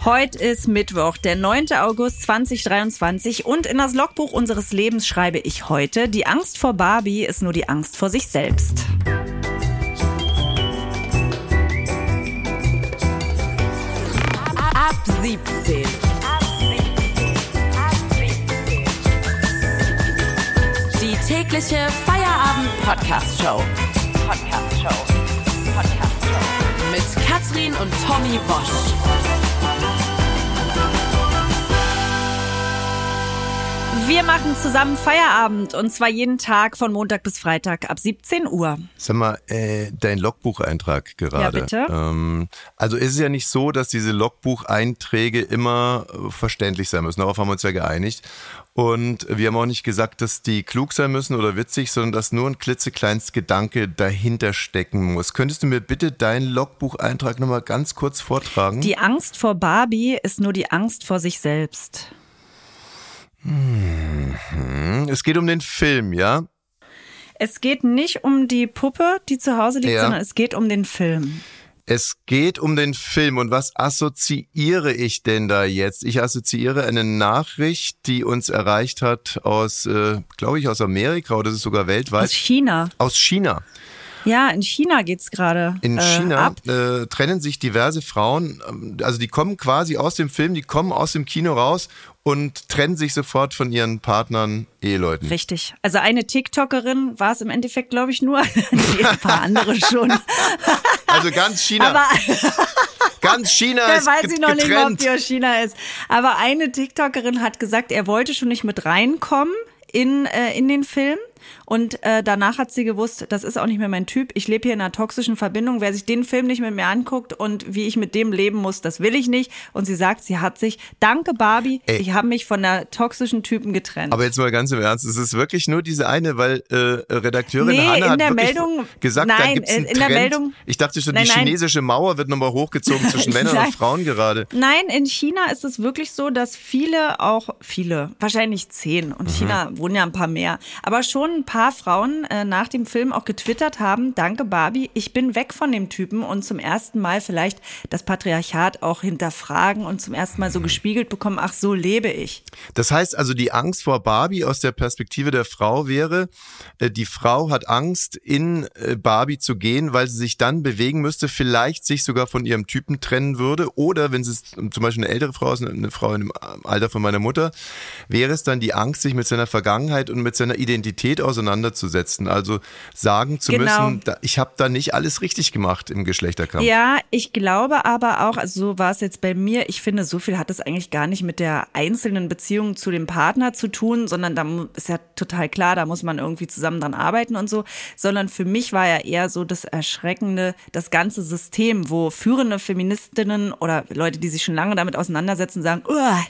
Heute ist Mittwoch, der 9. August 2023 und in das Logbuch unseres Lebens schreibe ich heute, die Angst vor Barbie ist nur die Angst vor sich selbst. Ab 17. Die tägliche Feierabend-Podcast-Show. Podcast-Show. Podcast-Show. Mit Katrin und Tommy Bosch. Wir machen zusammen Feierabend und zwar jeden Tag von Montag bis Freitag ab 17 Uhr. Sag mal, äh, dein Logbucheintrag gerade. Ja, bitte. Ähm, also ist es ja nicht so, dass diese Logbucheinträge immer äh, verständlich sein müssen. Darauf haben wir uns ja geeinigt. Und wir haben auch nicht gesagt, dass die klug sein müssen oder witzig, sondern dass nur ein klitzekleines Gedanke dahinter stecken muss. Könntest du mir bitte deinen Logbucheintrag nochmal ganz kurz vortragen? Die Angst vor Barbie ist nur die Angst vor sich selbst. Mhm. Es geht um den Film, ja? Es geht nicht um die Puppe, die zu Hause liegt, Ja. sondern es geht um den Film. Es geht um den Film und was assoziiere ich denn da jetzt? Ich assoziiere eine Nachricht, die uns erreicht hat aus, äh, glaube ich, aus Amerika oder ist es sogar weltweit. Aus China. Aus China. Ja, in China geht's gerade. In äh, China Ab. äh, trennen sich diverse Frauen, ähm, also die kommen quasi aus dem Film, die kommen aus dem Kino raus und trennen sich sofort von ihren Partnern, Eheleuten. Richtig. Also eine TikTokerin war es im Endeffekt, glaube ich, nur. Ein paar andere schon. Also ganz China, Aber ganz China ist weiß ich noch nicht, ob die aus China ist. Aber eine TikTokerin hat gesagt, er wollte schon nicht mit reinkommen in, äh, in den Film. Und äh, danach hat sie gewusst, das ist auch nicht mehr mein Typ. Ich lebe hier in einer toxischen Verbindung. Wer sich den Film nicht mit mir anguckt und wie ich mit dem leben muss, das will ich nicht. Und sie sagt, sie hat sich, danke Barbie, Ey. ich habe mich von der toxischen Typen getrennt. Aber jetzt mal ganz im Ernst, es ist wirklich nur diese eine, weil äh, Redakteurin Nee, Hanna in hat der wirklich Meldung- gesagt, da Nein, gibt's einen äh, in der Trend. Meldung- ich dachte schon, Nein, die nein. chinesische Mauer wird nochmal hochgezogen zwischen Männern und Frauen gerade. Nein, in China ist es wirklich so, dass viele auch, viele, wahrscheinlich zehn, und Mhm. China wohnen ja ein paar mehr, aber schon ein paar Frauen äh, nach dem Film auch getwittert haben, danke Barbie, ich bin weg von dem Typen und zum ersten Mal vielleicht das Patriarchat auch hinterfragen und zum ersten Mal Mhm. so gespiegelt bekommen, ach so lebe ich. Das heißt also, die Angst vor Barbie aus der Perspektive der Frau wäre, äh, die Frau hat Angst, in äh, Barbie zu gehen, weil sie sich dann bewegen müsste, vielleicht sich sogar von ihrem Typen trennen würde. Oder wenn sie es zum Beispiel eine ältere Frau ist, eine Frau im Alter von meiner Mutter, wäre es dann die Angst, sich mit seiner Vergangenheit und mit seiner Identität auseinanderzusetzen. Also sagen zu Genau. müssen, ich habe da nicht alles richtig gemacht im Geschlechterkampf. Ja, ich glaube aber auch, also so war es jetzt bei mir, ich finde, so viel hat es eigentlich gar nicht mit der einzelnen Beziehung zu dem Partner zu tun, sondern da ist ja total klar, da muss man irgendwie zusammen dran arbeiten und so, sondern für mich war ja eher so das Erschreckende, das ganze System, wo führende Feministinnen oder Leute, die sich schon lange damit auseinandersetzen, sagen, "Uah,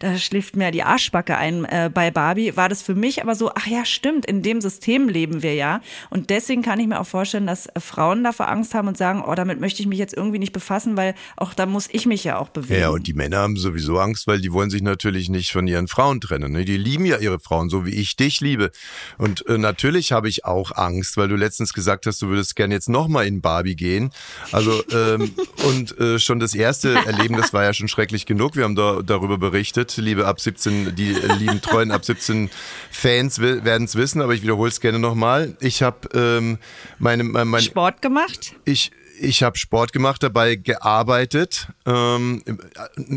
da schläft mir die Arschbacke ein äh, bei Barbie, war das für mich aber so, ach ja, stimmt, in dem System leben wir ja. Und deswegen kann ich mir auch vorstellen, dass äh, Frauen davor Angst haben und sagen, oh, damit möchte ich mich jetzt irgendwie nicht befassen, weil auch da muss ich mich ja auch bewegen. Ja, und die Männer haben sowieso Angst, weil die wollen sich natürlich nicht von ihren Frauen trennen. Ne? Die lieben ja ihre Frauen, so wie ich dich liebe. Und äh, natürlich habe ich auch Angst, weil du letztens gesagt hast, du würdest gerne jetzt nochmal in Barbie gehen. Also ähm, und äh, schon das erste Erleben, das war ja schon schrecklich genug. Wir haben da darüber berichtet, liebe ab 17, die äh, lieben treuen ab 17 Fans werden es wissen, aber ich wiederhole es gerne nochmal. Ich habe ähm, meine, meine, Sport gemacht? ich, ich habe Sport gemacht, dabei gearbeitet. Ähm,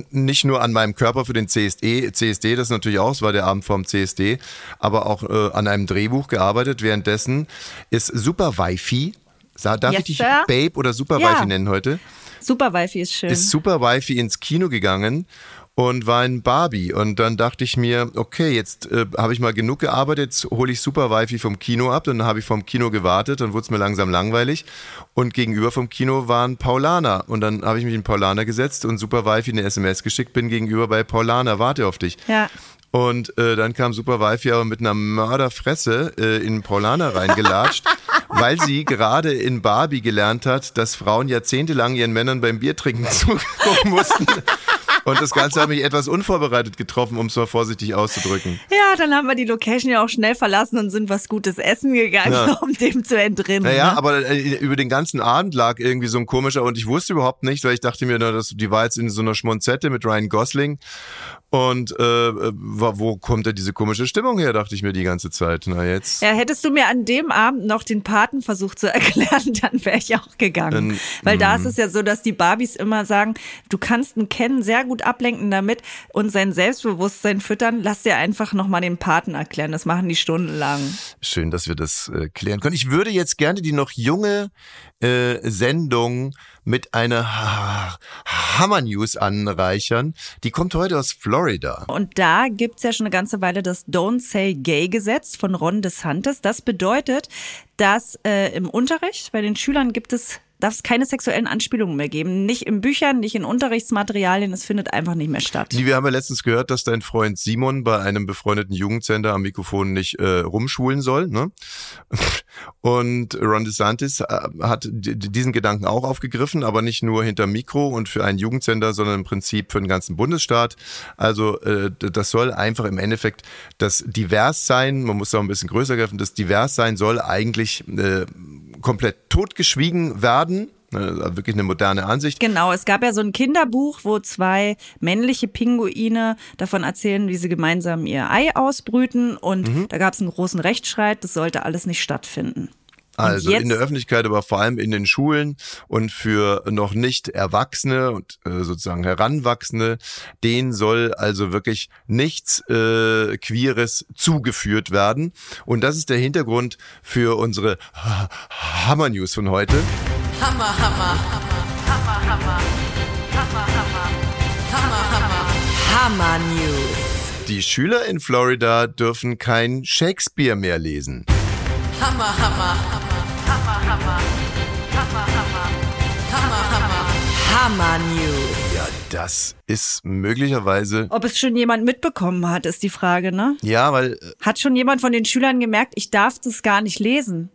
nicht nur an meinem Körper für den CSD, CSD, das natürlich auch, es war der Abend vorm CSD, aber auch äh, an einem Drehbuch gearbeitet. Währenddessen ist Super Wifi, darf Yes, ich dich sir. Babe oder Super Ja. Wifi nennen heute? Super Wifi ist schön. ist Super Wifi ins Kino gegangen und war in Barbie. Und dann dachte ich mir, okay, jetzt äh, habe ich mal genug gearbeitet, jetzt hole ich Super Wifi vom Kino ab. Dann habe ich vom Kino gewartet, dann wurde es mir langsam langweilig. Und gegenüber vom Kino waren Paulaner. Und dann habe ich mich in Paulaner gesetzt und Super Wifi eine SMS geschickt, bin gegenüber bei Paulaner, warte auf dich. ja. Und äh, dann kam Super Wifi aber mit einer Mörderfresse äh, in Paulaner reingelatscht, weil sie gerade in Barbie gelernt hat, dass Frauen jahrzehntelang ihren Männern beim Biertrinken zugucken mussten. Und das Ganze hat mich etwas unvorbereitet getroffen, um es mal vorsichtig auszudrücken. Ja, dann haben wir die Location ja auch schnell verlassen und sind was Gutes essen gegangen, ja. um dem zu entrinnen. Naja, ne? aber äh, über den ganzen Abend lag irgendwie so ein komischer und ich wusste überhaupt nicht, weil ich dachte mir, die war jetzt in so einer Schmonzette mit Ryan Gosling und äh, wo kommt denn diese komische Stimmung her, dachte ich mir die ganze Zeit. Na jetzt. Ja, hättest du mir an dem Abend noch den Paten versucht zu erklären, dann wäre ich auch gegangen. Ähm, Weil da ist mm. es ja so, dass die Barbies immer sagen, du kannst einen Ken sehr gut ablenken damit und sein Selbstbewusstsein füttern. Lass dir einfach nochmal den Paten erklären. Das machen die stundenlang. Schön, dass wir das äh, klären können. Ich würde jetzt gerne die noch junge äh, Sendung mit einer Hammer-News anreichern. Die kommt heute aus Florida. Und da gibt's ja schon eine ganze Weile das Don't Say Gay-Gesetz von Ron DeSantis. Das bedeutet, dass äh, im Unterricht bei den Schülern gibt es darf es keine sexuellen Anspielungen mehr geben. Nicht in Büchern, nicht in Unterrichtsmaterialien. Es findet einfach nicht mehr statt. Wir haben ja letztens gehört, dass dein Freund Simon bei einem befreundeten Jugendsender am Mikrofon nicht äh, rumschwulen soll. Ne? Und Ron DeSantis äh, hat diesen Gedanken auch aufgegriffen, aber nicht nur hinter Mikro und für einen Jugendsender, sondern im Prinzip für den ganzen Bundesstaat. Also äh, das soll einfach im Endeffekt das divers sein. Man muss auch ein bisschen größer greifen. Das divers sein soll eigentlich äh, komplett totgeschwiegen werden. Also wirklich eine moderne Ansicht. Genau, es gab ja so ein Kinderbuch, wo zwei männliche Pinguine davon erzählen, wie sie gemeinsam ihr Ei ausbrüten. Und mhm. da gab es einen großen Rechtsstreit, das sollte alles nicht stattfinden. Also in der Öffentlichkeit, aber vor allem in den Schulen und für noch nicht Erwachsene und äh, sozusagen Heranwachsende, denen soll also wirklich nichts äh, Queeres zugeführt werden. Und das ist der Hintergrund für unsere Hammer News von heute. Hammer, Hammer, Hammer, Hammer, Hammer, Hammer, Hammer, Hammer, Hammer, Hammer News. Die Schüler in Florida dürfen kein Shakespeare mehr lesen. Hammer, Hammer, Hammer, Hammer, Hammer, Hammer, Hammer, Hammer, Hammer News. Ja, das ist möglicherweise. Ob es schon jemand mitbekommen hat, ist die Frage, ne? Ja, weil. Äh, hat schon jemand von den Schülern gemerkt, ich darf das gar nicht lesen?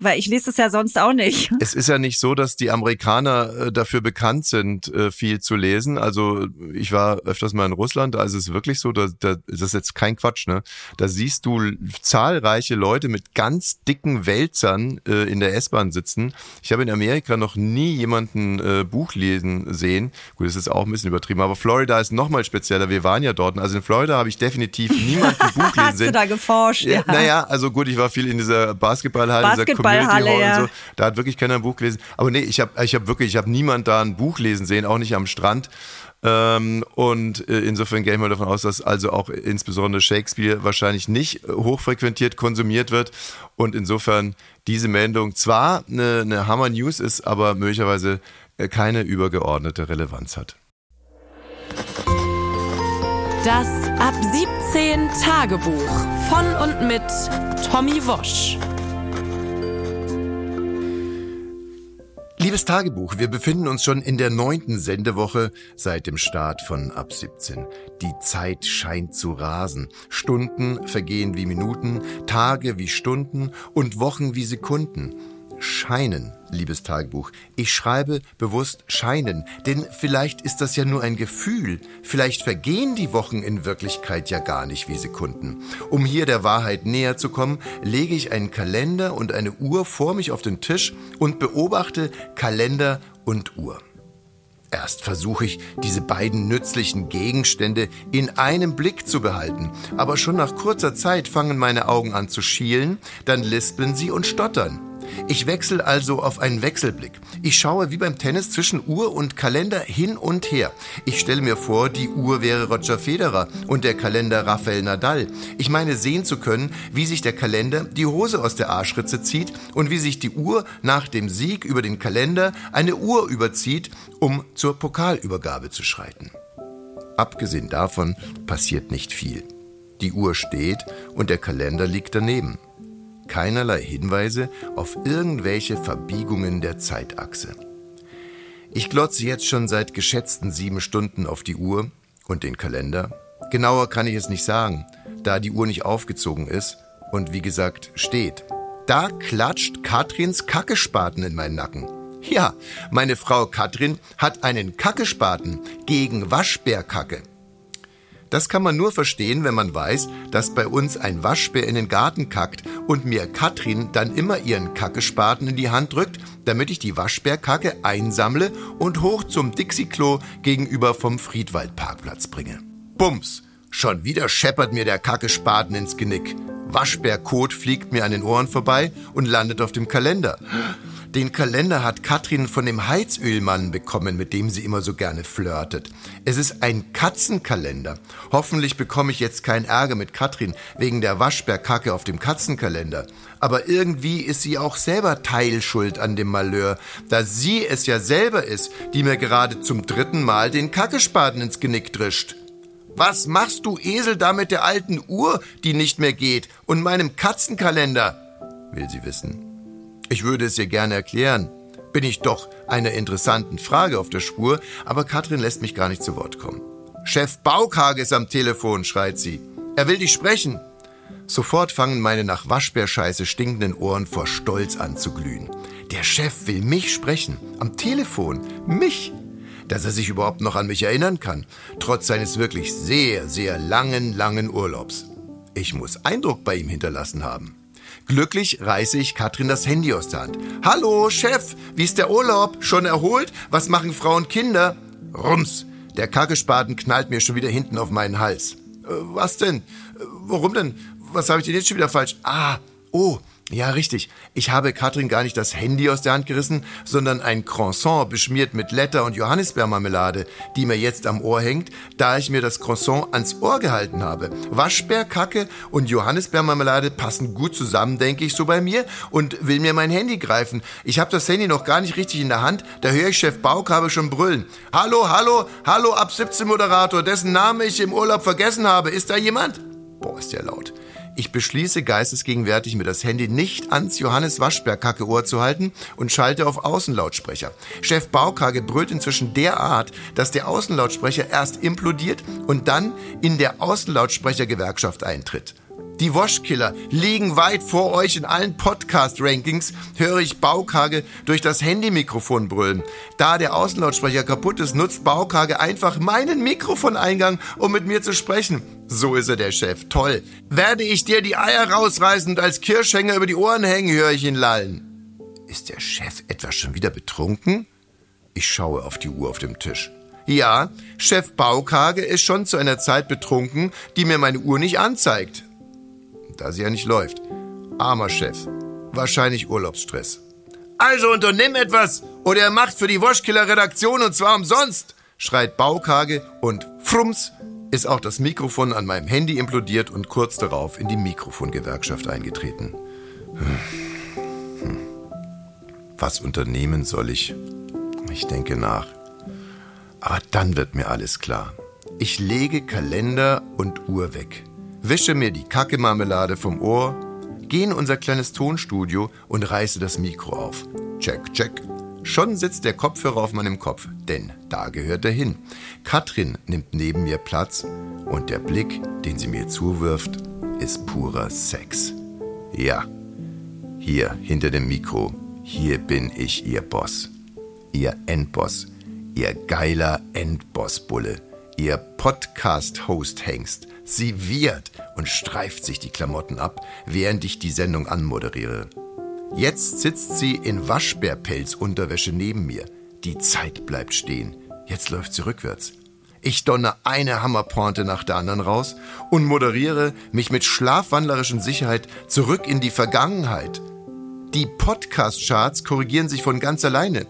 Weil ich lese es ja sonst auch nicht. Es ist ja nicht so, dass die Amerikaner äh, dafür bekannt sind, äh, viel zu lesen. Also ich war öfters mal in Russland, da ist es wirklich so, da, da, das ist jetzt kein Quatsch, ne? Da siehst du zahlreiche Leute mit ganz dicken Wälzern äh, in der S-Bahn sitzen. Ich habe in Amerika noch nie jemanden äh, Buch lesen sehen. Gut, das ist auch ein bisschen übertrieben, aber Florida ist nochmal spezieller. Wir waren ja dort. Also in Florida habe ich definitiv niemanden Buch lesen Hast sehen. Hast du da geforscht? Ja. Naja, also gut, ich war viel in dieser Basketballhalle, Basketball Community Hall ja. und so. Da hat wirklich keiner ein Buch gelesen. Aber nee, ich habe ich hab wirklich, ich habe niemand da ein Buch lesen sehen, auch nicht am Strand. Ähm, und äh, insofern gehen wir davon aus, dass also auch insbesondere Shakespeare wahrscheinlich nicht hochfrequentiert konsumiert wird. Und insofern diese Meldung zwar eine, eine Hammer News ist, aber möglicherweise äh, keine übergeordnete Relevanz hat. Das Ab 17 Tagebuch von und mit Tommy Wosch. Liebes Tagebuch, wir befinden uns schon in der neunten Sendewoche seit dem Start von Ab 17. Die Zeit scheint zu rasen. Stunden vergehen wie Minuten, Tage wie Stunden und Wochen wie Sekunden scheinen, liebes Tagebuch. Ich schreibe bewusst scheinen, denn vielleicht ist das ja nur ein Gefühl. Vielleicht vergehen die Wochen in Wirklichkeit ja gar nicht wie Sekunden. Um hier der Wahrheit näher zu kommen, lege ich einen Kalender und eine Uhr vor mich auf den Tisch und beobachte Kalender und Uhr. Erst versuche ich, diese beiden nützlichen Gegenstände in einem Blick zu behalten, aber schon nach kurzer Zeit fangen meine Augen an zu schielen, dann lispeln sie und stottern. Ich wechsle also auf einen Wechselblick. Ich schaue wie beim Tennis zwischen Uhr und Kalender hin und her. Ich stelle mir vor, die Uhr wäre Roger Federer und der Kalender Rafael Nadal. Ich meine sehen zu können, wie sich der Kalender die Hose aus der Arschritze zieht und wie sich die Uhr nach dem Sieg über den Kalender eine Uhr überzieht, um zur Pokalübergabe zu schreiten. Abgesehen davon passiert nicht viel. Die Uhr steht und der Kalender liegt daneben keinerlei Hinweise auf irgendwelche Verbiegungen der Zeitachse. Ich glotze jetzt schon seit geschätzten sieben Stunden auf die Uhr und den Kalender. Genauer kann ich es nicht sagen, da die Uhr nicht aufgezogen ist und wie gesagt steht. Da klatscht Katrins Kackespaten in meinen Nacken. Ja, meine Frau Katrin hat einen Kackespaten gegen Waschbärkacke. Das kann man nur verstehen, wenn man weiß, dass bei uns ein Waschbär in den Garten kackt und mir Katrin dann immer ihren Kackespaten in die Hand drückt, damit ich die Waschbärkacke einsammle und hoch zum Dixie-Klo gegenüber vom Friedwaldparkplatz bringe. Bums! Schon wieder scheppert mir der Kackespaten ins Genick. Waschbärkot fliegt mir an den Ohren vorbei und landet auf dem Kalender. Den Kalender hat Katrin von dem Heizölmann bekommen, mit dem sie immer so gerne flirtet. Es ist ein Katzenkalender. Hoffentlich bekomme ich jetzt keinen Ärger mit Katrin wegen der Waschbärkacke auf dem Katzenkalender. Aber irgendwie ist sie auch selber Teilschuld an dem Malheur, da sie es ja selber ist, die mir gerade zum dritten Mal den Kackespaten ins Genick drischt. Was machst du, Esel, da mit der alten Uhr, die nicht mehr geht, und meinem Katzenkalender? will sie wissen. Ich würde es ihr gerne erklären. Bin ich doch einer interessanten Frage auf der Spur, aber Katrin lässt mich gar nicht zu Wort kommen. Chef Baukage ist am Telefon, schreit sie. Er will dich sprechen. Sofort fangen meine nach Waschbärscheiße stinkenden Ohren vor Stolz an zu glühen. Der Chef will mich sprechen. Am Telefon. Mich. Dass er sich überhaupt noch an mich erinnern kann. Trotz seines wirklich sehr, sehr langen, langen Urlaubs. Ich muss Eindruck bei ihm hinterlassen haben. Glücklich reiße ich Katrin das Handy aus der Hand. Hallo, Chef, wie ist der Urlaub? Schon erholt? Was machen Frau und Kinder? Rums, der Kackespaten knallt mir schon wieder hinten auf meinen Hals. Äh, was denn? Äh, warum denn? Was habe ich denn jetzt schon wieder falsch? Ah, oh, ja, richtig. Ich habe Katrin gar nicht das Handy aus der Hand gerissen, sondern ein Croissant beschmiert mit Letter und Johannisbeermarmelade, die mir jetzt am Ohr hängt, da ich mir das Croissant ans Ohr gehalten habe. Waschbärkacke und Johannisbeermarmelade passen gut zusammen, denke ich so bei mir, und will mir mein Handy greifen. Ich habe das Handy noch gar nicht richtig in der Hand, da höre ich Chef Baukabe schon brüllen. Hallo, hallo, hallo, ab 17 Moderator, dessen Name ich im Urlaub vergessen habe. Ist da jemand? Boah, ist der laut. Ich beschließe geistesgegenwärtig, mir das Handy nicht ans Johannes Waschberg Ohr zu halten und schalte auf Außenlautsprecher. Chef Baukage brüllt inzwischen derart, dass der Außenlautsprecher erst implodiert und dann in der Außenlautsprechergewerkschaft eintritt. Die Waschkiller liegen weit vor euch in allen Podcast-Rankings, höre ich Baukage durch das Handymikrofon brüllen. Da der Außenlautsprecher kaputt ist, nutzt Baukage einfach meinen Mikrofoneingang, um mit mir zu sprechen. So ist er der Chef. Toll. Werde ich dir die Eier rausreißen und als Kirschhänger über die Ohren hängen, höre ich ihn lallen. Ist der Chef etwa schon wieder betrunken? Ich schaue auf die Uhr auf dem Tisch. Ja, Chef Baukage ist schon zu einer Zeit betrunken, die mir meine Uhr nicht anzeigt da sie ja nicht läuft. Armer Chef. Wahrscheinlich Urlaubsstress. Also unternimm etwas oder er macht für die Waschkiller-Redaktion und zwar umsonst, schreit Baukage und frums ist auch das Mikrofon an meinem Handy implodiert und kurz darauf in die Mikrofongewerkschaft eingetreten. Hm. Was unternehmen soll ich? Ich denke nach. Aber dann wird mir alles klar. Ich lege Kalender und Uhr weg wische mir die Kacke-Marmelade vom Ohr, gehe in unser kleines Tonstudio und reiße das Mikro auf. Check, check. Schon sitzt der Kopfhörer auf meinem Kopf, denn da gehört er hin. Katrin nimmt neben mir Platz und der Blick, den sie mir zuwirft, ist purer Sex. Ja, hier hinter dem Mikro, hier bin ich ihr Boss. Ihr Endboss, ihr geiler Endboss-Bulle, ihr Podcast-Host-Hengst, Sie wird und streift sich die Klamotten ab, während ich die Sendung anmoderiere. Jetzt sitzt sie in Waschbärpelzunterwäsche neben mir. Die Zeit bleibt stehen. Jetzt läuft sie rückwärts. Ich donner eine Hammerpointe nach der anderen raus und moderiere mich mit schlafwandlerischer Sicherheit zurück in die Vergangenheit. Die Podcast-Charts korrigieren sich von ganz alleine.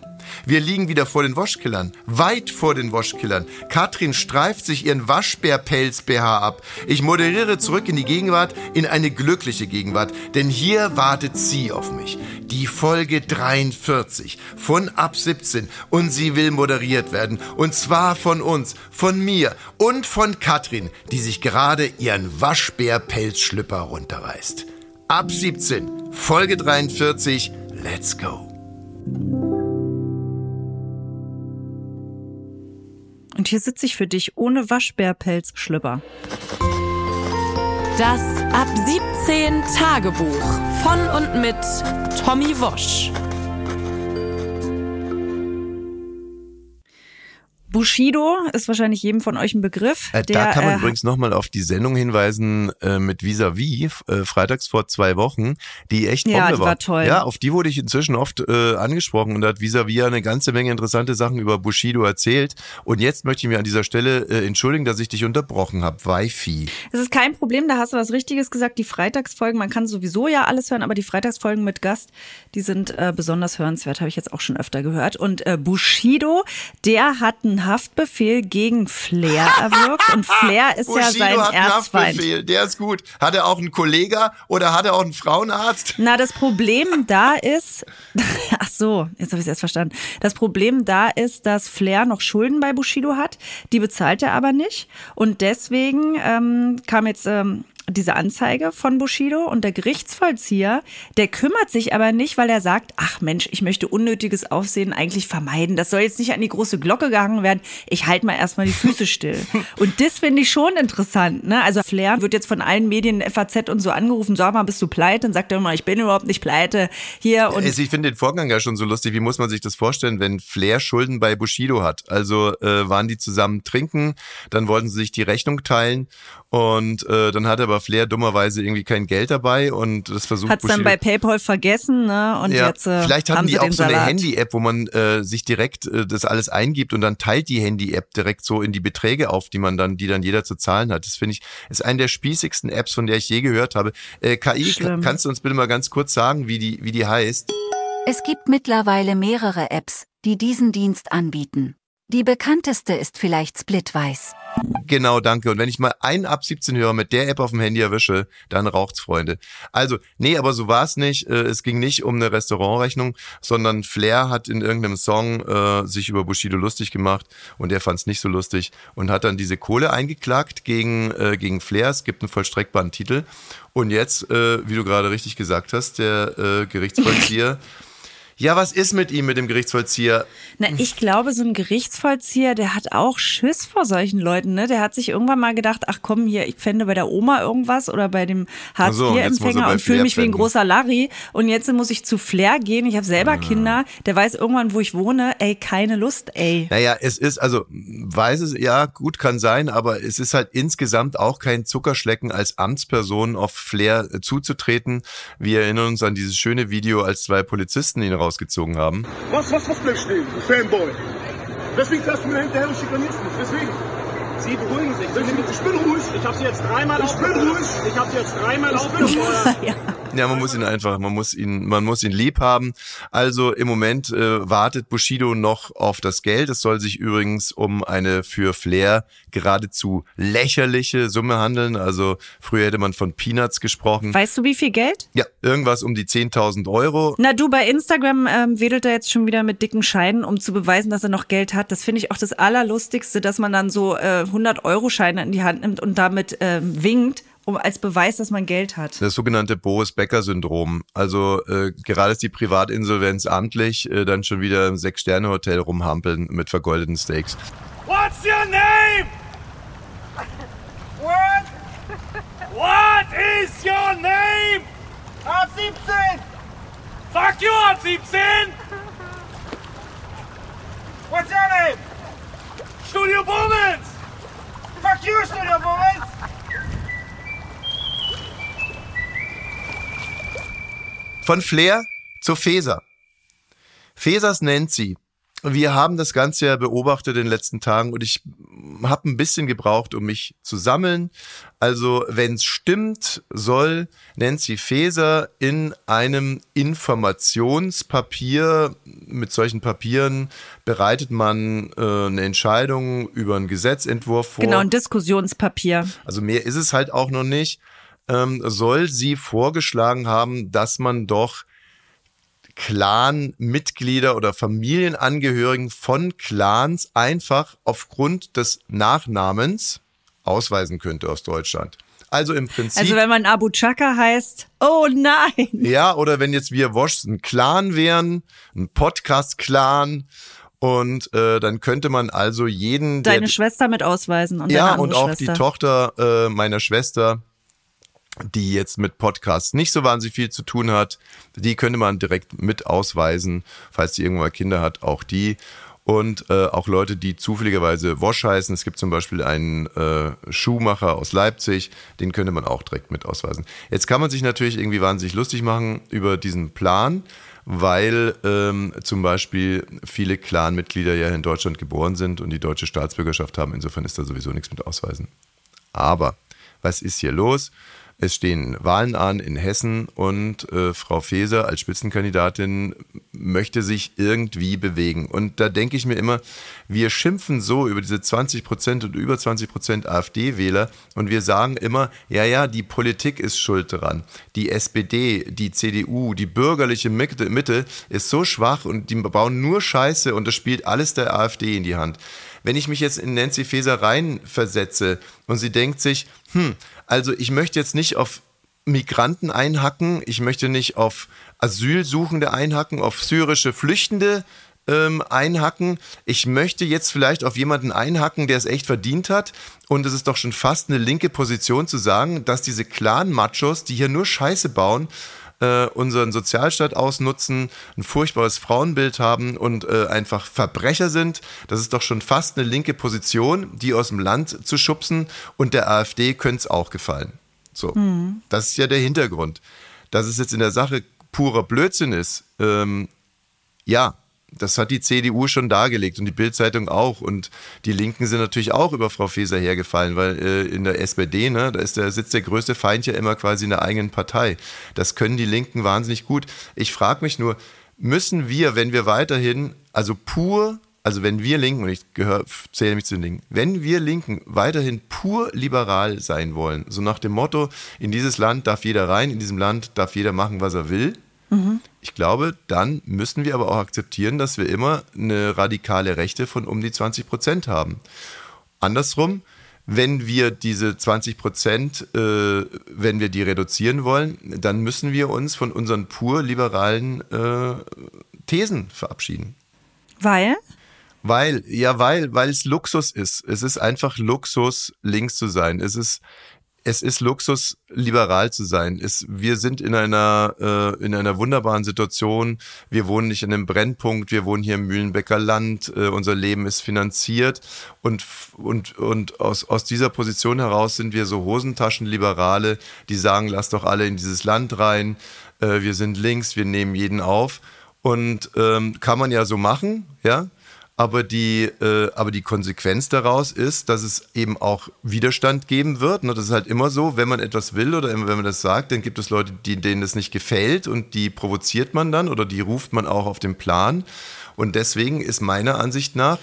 Wir liegen wieder vor den Waschkillern, weit vor den Waschkillern. Katrin streift sich ihren Waschbärpelz-BH ab. Ich moderiere zurück in die Gegenwart, in eine glückliche Gegenwart, denn hier wartet sie auf mich. Die Folge 43 von ab 17 und sie will moderiert werden. Und zwar von uns, von mir und von Katrin, die sich gerade ihren Waschbärpelzschlüpper runterreißt. Ab 17, Folge 43, let's go. Und hier sitze ich für dich ohne Waschbärpelzschlüpper. Das Ab 17 Tagebuch von und mit Tommy Wosch. Bushido ist wahrscheinlich jedem von euch ein Begriff. Äh, der, da kann man äh, übrigens nochmal auf die Sendung hinweisen äh, mit Vis-a-vis, äh, freitags vor zwei Wochen, die echt Ja, Bombe die war toll. Ja, auf die wurde ich inzwischen oft äh, angesprochen und da hat Vis-a-vis ja eine ganze Menge interessante Sachen über Bushido erzählt. Und jetzt möchte ich mir an dieser Stelle äh, entschuldigen, dass ich dich unterbrochen habe. Wi-Fi. Es ist kein Problem, da hast du was Richtiges gesagt. Die Freitagsfolgen, man kann sowieso ja alles hören, aber die Freitagsfolgen mit Gast, die sind äh, besonders hörenswert, habe ich jetzt auch schon öfter gehört. Und äh, Bushido, der hat einen Haftbefehl gegen Flair erwirkt. Und Flair ist ja Bushido sein hat einen Erzfeind. Haftbefehl, der ist gut. Hat er auch einen Kollege oder hat er auch einen Frauenarzt? Na, das Problem da ist, ach so, jetzt habe ich es erst verstanden. Das Problem da ist, dass Flair noch Schulden bei Bushido hat, die bezahlt er aber nicht. Und deswegen ähm, kam jetzt ähm, diese Anzeige von Bushido und der Gerichtsvollzieher, der kümmert sich aber nicht, weil er sagt, ach Mensch, ich möchte unnötiges Aufsehen eigentlich vermeiden. Das soll jetzt nicht an die große Glocke gehangen werden. Ich halte mal erstmal die Füße still. Und das finde ich schon interessant. Ne? Also Flair wird jetzt von allen Medien, FAZ und so angerufen, sag mal, bist du pleite? Und sagt er immer, ich bin überhaupt nicht pleite. Hier und Also ich finde den Vorgang ja schon so lustig. Wie muss man sich das vorstellen, wenn Flair Schulden bei Bushido hat? Also äh, waren die zusammen trinken, dann wollten sie sich die Rechnung teilen und äh, dann hat aber Flair dummerweise irgendwie kein Geld dabei und das versucht hat es dann bei PayPal vergessen, ne? Und ja, jetzt äh, vielleicht hatten haben die sie auch so eine. Handy-App, wo man äh, sich direkt äh, das alles eingibt und dann teilt die Handy-App direkt so in die Beträge auf, die man dann, die dann jeder zu zahlen hat. Das finde ich, ist eine der spießigsten Apps, von der ich je gehört habe. Äh, KI, Schlimm. kannst du uns bitte mal ganz kurz sagen, wie die, wie die heißt? Es gibt mittlerweile mehrere Apps, die diesen Dienst anbieten. Die bekannteste ist vielleicht Splitwise. Genau, danke. Und wenn ich mal einen ab 17 Hörer mit der App auf dem Handy erwische, dann raucht's, Freunde. Also, nee, aber so war's nicht. Äh, Es ging nicht um eine Restaurantrechnung, sondern Flair hat in irgendeinem Song äh, sich über Bushido lustig gemacht und er fand's nicht so lustig und hat dann diese Kohle eingeklagt gegen, äh, gegen Flair. Es gibt einen vollstreckbaren Titel. Und jetzt, äh, wie du gerade richtig gesagt hast, der äh, Gerichtsvollzieher. ja, was ist mit ihm, mit dem Gerichtsvollzieher? Na, ich glaube, so ein Gerichtsvollzieher, der hat auch Schiss vor solchen Leuten, ne? Der hat sich irgendwann mal gedacht, ach komm, hier, ich fände bei der Oma irgendwas oder bei dem Ach so, und Hartz-IV-Empfänger fühle mich wie ein großer Larry. Und jetzt muss ich zu Flair gehen. Ich habe selber Kinder. Der weiß irgendwann, wo ich wohne. Ey, keine Lust, ey. Naja, es ist, also weiß es, ja, gut kann sein, aber es ist halt insgesamt auch kein Zuckerschlecken als Amtsperson auf Flair zuzutreten. Wir erinnern uns an dieses schöne Video, als zwei Polizisten ihn rausgezogen haben. Was, was, was bleibst stehen, Fanboy? Deswegen fährst du mir hinterher und schikanierst mich. Deswegen. Sie beruhigen sich. Ich, ich bin ruhig. Ich habe Sie jetzt dreimal Ich bin ruhig. Ich habe Sie jetzt dreimal aufgefordert. Ja, man muss ihn einfach, man muss ihn, man muss ihn lieb haben. Also im Moment äh, wartet Bushido noch auf das Geld. Es soll sich übrigens um eine für Flair geradezu lächerliche Summe handeln. Also früher hätte man von Peanuts gesprochen. Weißt du, wie viel Geld? Ja, irgendwas um die 10.000 Euro. Na du, bei Instagram ähm, wedelt er jetzt schon wieder mit dicken Scheinen, um zu beweisen, dass er noch Geld hat. Das finde ich auch das Allerlustigste, dass man dann so äh, 100-Euro-Scheine in die Hand nimmt und damit ähm, winkt, um als Beweis, dass man Geld hat. Das sogenannte Boris-Becker-Syndrom. Also äh, gerade ist die Privatinsolvenz amtlich, äh, dann schon wieder im Sechs-Sterne-Hotel rumhampeln mit vergoldeten Steaks. What's your name? What? What is your name? Art 17. Fuck you, Art 17. What's your name? Studio Bummens. Fuck you, Studio Bummens. Von Flair zu Feser. Fesers nennt sie. Wir haben das Ganze ja beobachtet in den letzten Tagen und ich habe ein bisschen gebraucht, um mich zu sammeln. Also, wenn es stimmt, soll Nancy Faeser in einem Informationspapier, mit solchen Papieren bereitet man äh, eine Entscheidung über einen Gesetzentwurf vor. Genau, ein Diskussionspapier. Also mehr ist es halt auch noch nicht. Ähm, soll sie vorgeschlagen haben, dass man doch Clan-Mitglieder oder Familienangehörigen von Clans einfach aufgrund des Nachnamens ausweisen könnte aus Deutschland. Also im Prinzip. Also wenn man Abu Chaka heißt, oh nein. Ja, oder wenn jetzt wir Woschs ein Clan wären, ein Podcast-Clan, und äh, dann könnte man also jeden, Deine Schwester mit ausweisen und ja, und auch Schwester. die Tochter äh, meiner Schwester, die jetzt mit Podcasts nicht so wahnsinnig viel zu tun hat, die könnte man direkt mit ausweisen, falls die irgendwann Kinder hat, auch die. und äh, auch Leute, die zufälligerweise Wosch heißen. Es gibt zum Beispiel einen äh, Schuhmacher aus Leipzig, den könnte man auch direkt mit ausweisen. Jetzt kann man sich natürlich irgendwie wahnsinnig lustig machen über diesen Plan, weil ähm, zum Beispiel viele Clanmitglieder ja in Deutschland geboren sind und die deutsche Staatsbürgerschaft haben. Insofern ist da sowieso nichts mit ausweisen. Aber was ist hier los? Es stehen Wahlen an in Hessen und äh, Frau Faeser als Spitzenkandidatin möchte sich irgendwie bewegen. Und da denke ich mir immer, wir schimpfen so über diese 20 Prozent und über 20 Prozent AfD-Wähler und wir sagen immer, ja, ja, die Politik ist schuld dran. Die SPD, die CDU, die bürgerliche Mitte, Mitte ist so schwach und die bauen nur Scheiße und das spielt alles der AfD in die Hand. Wenn ich mich jetzt in Nancy Faeser reinversetze und sie denkt sich, hm, also ich möchte jetzt nicht auf Migranten einhacken, ich möchte nicht auf Asylsuchende einhacken, auf syrische Flüchtende ähm, einhacken. Ich möchte jetzt vielleicht auf jemanden einhacken, der es echt verdient hat. Und es ist doch schon fast eine linke Position zu sagen, dass diese Clan-Machos, die hier nur Scheiße bauen, äh, unseren Sozialstaat ausnutzen, ein furchtbares Frauenbild haben und äh, einfach Verbrecher sind. Das ist doch schon fast eine linke Position, die aus dem Land zu schubsen und der AfD könnte es auch gefallen. So, mhm. das ist ja der Hintergrund. Dass es jetzt in der Sache purer Blödsinn ist, ähm, ja, das hat die CDU schon dargelegt und die Bildzeitung auch. Und die Linken sind natürlich auch über Frau Faeser hergefallen, weil äh, in der SPD, ne, da ist der, sitzt der größte Feind ja immer quasi in der eigenen Partei. Das können die Linken wahnsinnig gut. Ich frage mich nur, müssen wir, wenn wir weiterhin, also pur, also wenn wir Linken, und ich gehöre, zähle mich zu den Linken, wenn wir Linken weiterhin pur liberal sein wollen, so nach dem Motto, in dieses Land darf jeder rein, in diesem Land darf jeder machen, was er will, mhm ich glaube, dann müssen wir aber auch akzeptieren, dass wir immer eine radikale Rechte von um die 20 Prozent haben. Andersrum, wenn wir diese 20 Prozent, äh, wenn wir die reduzieren wollen, dann müssen wir uns von unseren pur liberalen äh, Thesen verabschieden. Weil? Weil, ja, weil, weil es Luxus ist. Es ist einfach Luxus, links zu sein. Es ist, es ist Luxus, liberal zu sein. Es, wir sind in einer, äh, in einer wunderbaren Situation. Wir wohnen nicht in einem Brennpunkt. Wir wohnen hier im Mühlenbecker Land. Äh, unser Leben ist finanziert. Und, und, und aus, aus dieser Position heraus sind wir so Hosentaschenliberale, die sagen, lass doch alle in dieses Land rein. Äh, wir sind links, wir nehmen jeden auf. Und ähm, kann man ja so machen, ja aber die, äh, aber die Konsequenz daraus ist, dass es eben auch Widerstand geben wird. Ne? Das ist halt immer so, wenn man etwas will oder wenn man das sagt, dann gibt es Leute, die, denen das nicht gefällt und die provoziert man dann oder die ruft man auch auf den Plan. Und deswegen ist meiner Ansicht nach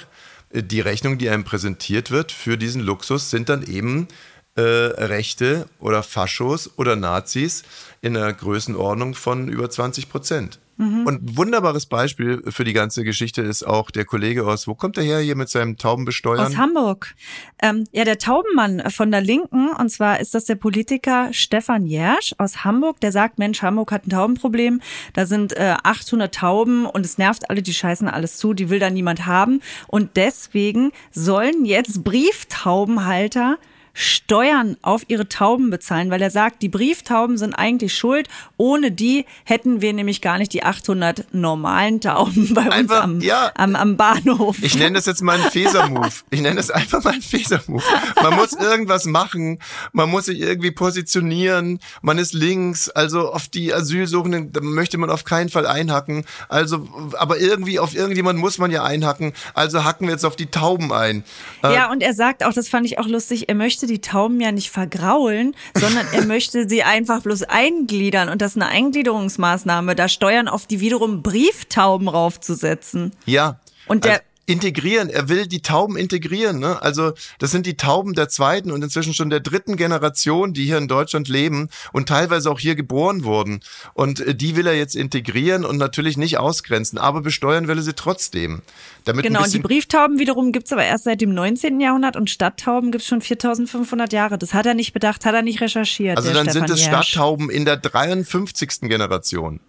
äh, die Rechnung, die einem präsentiert wird für diesen Luxus, sind dann eben äh, Rechte oder Faschos oder Nazis in einer Größenordnung von über 20 Prozent. Mhm. Und wunderbares Beispiel für die ganze Geschichte ist auch der Kollege aus, wo kommt er her hier mit seinem Taubenbesteuern? Aus Hamburg. Ähm, ja, der Taubenmann von der Linken, und zwar ist das der Politiker Stefan Jersch aus Hamburg, der sagt, Mensch, Hamburg hat ein Taubenproblem, da sind äh, 800 Tauben und es nervt alle, die scheißen alles zu, die will da niemand haben. Und deswegen sollen jetzt Brieftaubenhalter Steuern auf ihre Tauben bezahlen, weil er sagt, die Brieftauben sind eigentlich schuld. Ohne die hätten wir nämlich gar nicht die 800 normalen Tauben bei uns einfach, am, ja, am, am, Bahnhof. Ich nenne das jetzt mal einen Feser-Move. Ich nenne das einfach mal einen Feser-Move. Man muss irgendwas machen, man muss sich irgendwie positionieren, man ist links, also auf die Asylsuchenden möchte man auf keinen Fall einhacken. Also, aber irgendwie auf irgendjemand muss man ja einhacken. Also hacken wir jetzt auf die Tauben ein. Ja, äh, und er sagt auch, das fand ich auch lustig, er möchte möchte die Tauben ja nicht vergraulen, sondern er möchte sie einfach bloß eingliedern. Und das ist eine Eingliederungsmaßnahme, da Steuern auf die wiederum Brieftauben raufzusetzen. Ja. Und der, also integrieren. Er will die Tauben integrieren. Ne? Also das sind die Tauben der zweiten und inzwischen schon der dritten Generation, die hier in Deutschland leben und teilweise auch hier geboren wurden. Und äh, die will er jetzt integrieren und natürlich nicht ausgrenzen, aber besteuern will er sie trotzdem. Damit genau, und die Brieftauben wiederum gibt's aber erst seit dem 19. Jahrhundert und Stadttauben gibt's schon 4500 Jahre. Das hat er nicht bedacht, hat er nicht recherchiert. Also dann Stefan sind es Stadttauben in der 53. Generation.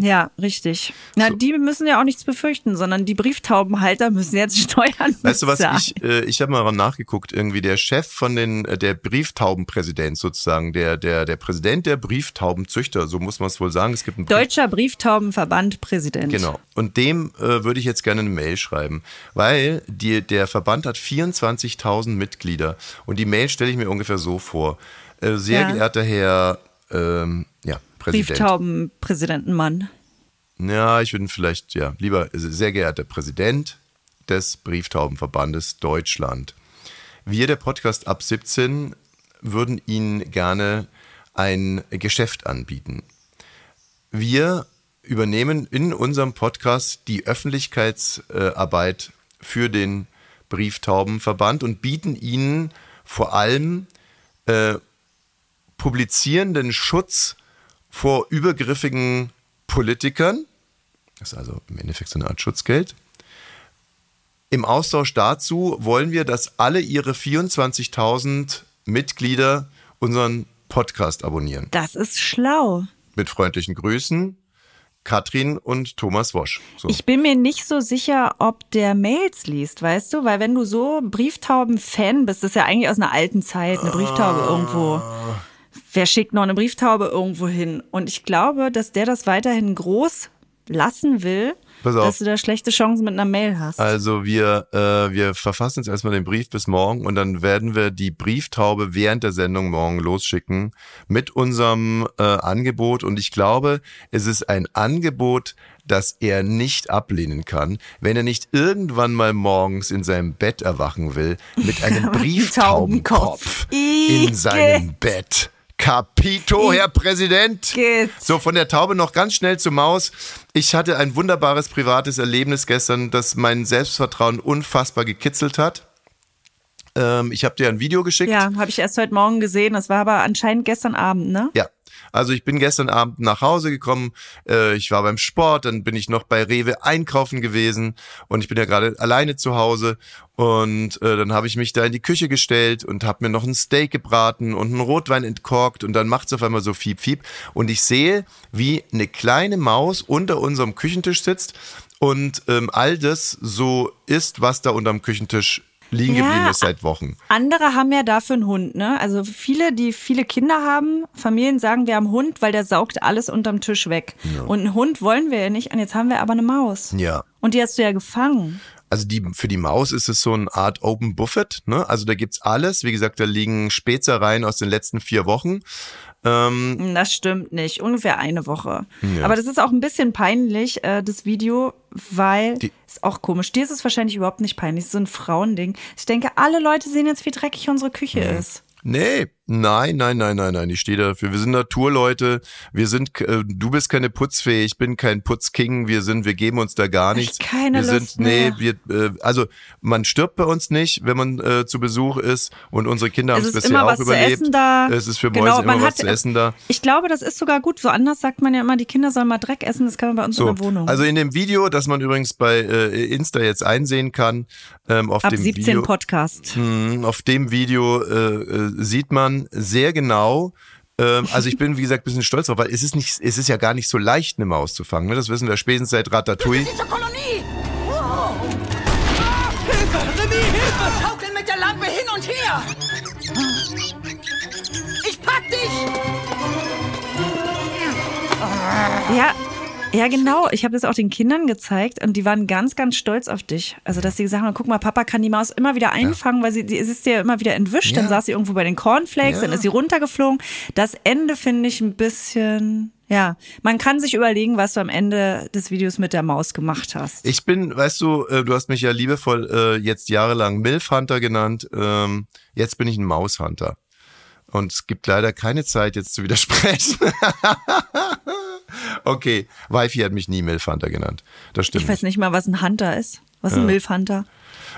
Ja, richtig. Na, die müssen ja auch nichts befürchten, sondern die Brieftaubenhalter müssen jetzt Steuern Weißt du was, bezahlen. ich, äh, ich habe mal nachgeguckt, irgendwie der Chef von den, äh, der Brieftaubenpräsident sozusagen, der, der, der Präsident der Brieftaubenzüchter, so muss man es wohl sagen. Es gibt einen Brief- Deutscher Brieftaubenverband Präsident. Genau. Und dem äh, würde ich jetzt gerne eine Mail schreiben, weil die, der Verband hat 24.000 Mitglieder und die Mail stelle ich mir ungefähr so vor. Äh, sehr Ja. geehrter Herr, ähm, ja, Präsident. Brieftaubenpräsidentenmann. Ja, ich würde vielleicht, ja, lieber sehr geehrter Präsident des Brieftaubenverbandes Deutschland. Wir, der Podcast ab 17, würden Ihnen gerne ein Geschäft anbieten. Wir übernehmen in unserem Podcast die Öffentlichkeitsarbeit für den Brieftaubenverband und bieten Ihnen vor allem äh, publizierenden Schutz vor übergriffigen Politikern. Das ist also im Endeffekt so eine Art Schutzgeld. Im Austausch dazu wollen wir, dass alle ihre 24.000 Mitglieder unseren Podcast abonnieren. Das ist schlau. Mit freundlichen Grüßen, Katrin und Thomas Wosch. So. Ich bin mir nicht so sicher, ob der Mails liest, weißt du? Weil wenn du so Brieftauben-Fan bist, das ist ja eigentlich aus einer alten Zeit, eine Brieftaube irgendwo. Wer schickt noch eine Brieftaube irgendwo hin? Und ich glaube, dass der das weiterhin groß lassen will, dass du da schlechte Chancen mit einer Mail hast. Also wir, äh, wir verfassen jetzt erstmal den Brief bis morgen und dann werden wir die Brieftaube während der Sendung morgen losschicken mit unserem äh, Angebot. Und ich glaube, es ist ein Angebot, das er nicht ablehnen kann, wenn er nicht irgendwann mal morgens in seinem Bett erwachen will mit einem Brieftaubenkopf in seinem Bett. Capito, Herr Präsident. Igitt. So, von der Taube noch ganz schnell zur Maus. Ich hatte ein wunderbares privates Erlebnis gestern, das mein Selbstvertrauen unfassbar gekitzelt hat. Ähm, ich habe dir ein Video geschickt. ja, habe ich erst heute Morgen gesehen. Das war aber anscheinend gestern Abend, ne? Ja. Also ich bin gestern Abend nach Hause gekommen, äh, ich war beim Sport, dann bin ich noch bei Rewe einkaufen gewesen und ich bin ja gerade alleine zu Hause und äh, dann habe ich mich da in die Küche gestellt und habe mir noch ein Steak gebraten und einen Rotwein entkorkt und dann macht's auf einmal so fiep fiep und ich sehe, wie eine kleine Maus unter unserem Küchentisch sitzt und ähm, all das so ist, was da unterm Küchentisch liegen Ja. geblieben ist seit Wochen. Andere haben ja dafür einen Hund, ne? Also viele, die viele Kinder haben, Familien sagen, wir haben einen Hund, weil der saugt alles unterm Tisch weg. Und einen Hund wollen wir ja nicht. Und jetzt haben wir aber eine Maus. Ja. Und die hast du ja gefangen. Also die, für die Maus ist es so eine Art Open Buffet, ne? Also da gibt's alles. Wie gesagt, da liegen Spezereien aus den letzten vier Wochen. Ähm, Das stimmt nicht. Ungefähr eine Woche. Aber das ist auch ein bisschen peinlich, äh, das Video, weil Die- ist auch komisch. Dir ist es wahrscheinlich überhaupt nicht peinlich. Es ist so ein Frauending. Ich denke, alle Leute sehen jetzt, wie dreckig unsere Küche ist. nee, nein, nein, nein, nein, nein. Ich stehe dafür. Wir sind Naturleute. Wir sind, äh, du bist keine Putzfee. Ich bin kein Putzking. Wir sind, wir geben uns da gar nichts. keine wir Lust sind, nee, mehr. wir, äh, also man stirbt bei uns nicht, wenn man äh, zu Besuch ist. Und unsere Kinder haben Es bisher immer auch was zu überlebt. essen da. Es ist für Genau, Mäuse immer man was hat- zu essen da. Ich glaube, das ist sogar gut. So anders sagt man ja immer, die Kinder sollen mal Dreck essen. Das kann man bei uns in So, der Wohnung. also in dem Video, das man übrigens bei äh, Insta jetzt einsehen kann, ähm, auf Ab dem 17 Video, Podcast. Mhm, Auf dem Video äh, äh, sieht man sehr genau, ähm, also ich bin wie gesagt ein bisschen stolz drauf, weil es ist nicht, es ist ja gar nicht so leicht, eine Maus zu fangen. Ne? Das wissen wir spätestens seit Ratatouille. Diese Kolonie! Hilfe! Remy, Hilfe! Schaukeln mit der Lampe hin und her! Ich pack dich! Ja, ja, genau. Ich habe das auch den Kindern gezeigt und die waren ganz, ganz stolz auf dich. Also, dass sie gesagt haben, guck mal, Papa kann die Maus immer wieder einfangen, weil sie, die, es ist ja immer wieder entwischt. Dann Ja. saß sie irgendwo bei den Cornflakes, Ja. dann ist sie runtergeflogen. Das Ende finde ich ein bisschen, ja, man kann sich überlegen, was du am Ende des Videos mit der Maus gemacht hast. Ich bin, weißt du, äh, du hast mich ja liebevoll äh, jetzt jahrelang Milf Hunter genannt. Ähm, jetzt bin ich ein Maushunter. Und es gibt leider keine Zeit, jetzt zu widersprechen. okay, Wifi hat mich nie Milf Hunter genannt. Das stimmt. Ich weiß nicht mal, was ein Hunter ist. Was ist ein Ja. Milfhunter?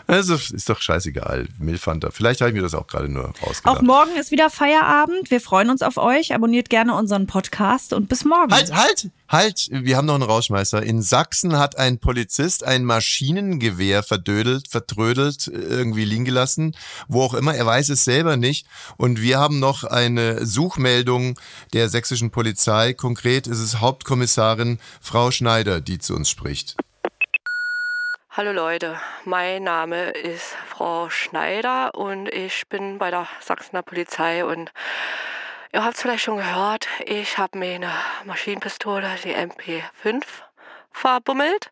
Also ist doch scheißegal. Milfhunter. Vielleicht habe ich mir das auch gerade nur ausgedacht. Auch morgen ist wieder Feierabend. Wir freuen uns auf euch. Abonniert gerne unseren Podcast und bis morgen. Halt, halt, halt! Wir haben noch einen Rauschmeißer. In Sachsen hat ein Polizist ein Maschinengewehr verdödelt, vertrödelt, irgendwie liegen gelassen. Wo auch immer, er weiß es selber nicht. Und wir haben noch eine Suchmeldung der sächsischen Polizei. Konkret ist es Hauptkommissarin Frau Schneider, die zu uns spricht. Hallo Leute, mein Name ist Frau Schneider und ich bin bei der Sachsener Polizei und ihr habt es vielleicht schon gehört, ich habe mir eine Maschinenpistole, die MP5, verbummelt.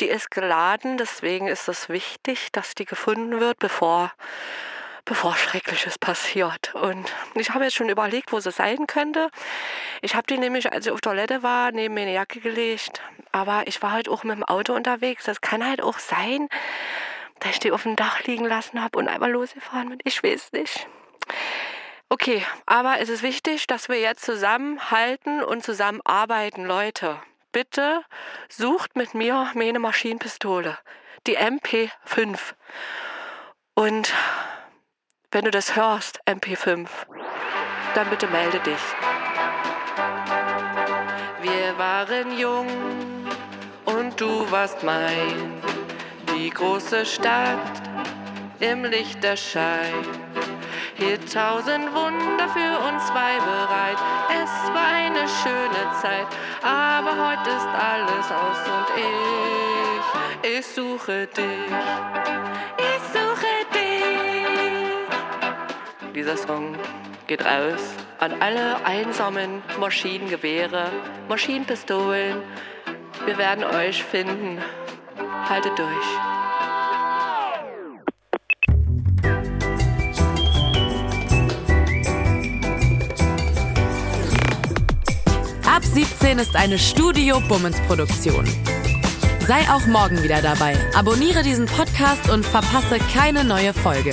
Die ist geladen, deswegen ist es wichtig, dass die gefunden wird, bevor bevor Schreckliches passiert. Und ich habe jetzt schon überlegt, wo sie sein könnte. Ich habe die nämlich, als ich auf Toilette war, neben meine Jacke gelegt. Aber ich war halt auch mit dem Auto unterwegs. Das kann halt auch sein, dass ich die auf dem Dach liegen lassen habe und einfach losgefahren bin. Ich weiß nicht. Okay, aber es ist wichtig, dass wir jetzt zusammenhalten und zusammenarbeiten, Leute. Bitte sucht mit mir meine Maschinenpistole, die MP5. Und wenn du das hörst, MP5, dann bitte melde dich. Wir waren jung und du warst mein. Die große Stadt im Lichterschein. Hier tausend Wunder für uns zwei bereit. Es war eine schöne Zeit, aber heute ist alles aus und ich, ich suche dich. Dieser Song geht raus an alle einsamen Maschinengewehre, Maschinenpistolen. Wir werden euch finden. Haltet durch. Ab 17 ist eine Studio Bummens Produktion. Sei auch morgen wieder dabei. Abonniere diesen Podcast und verpasse keine neue Folge.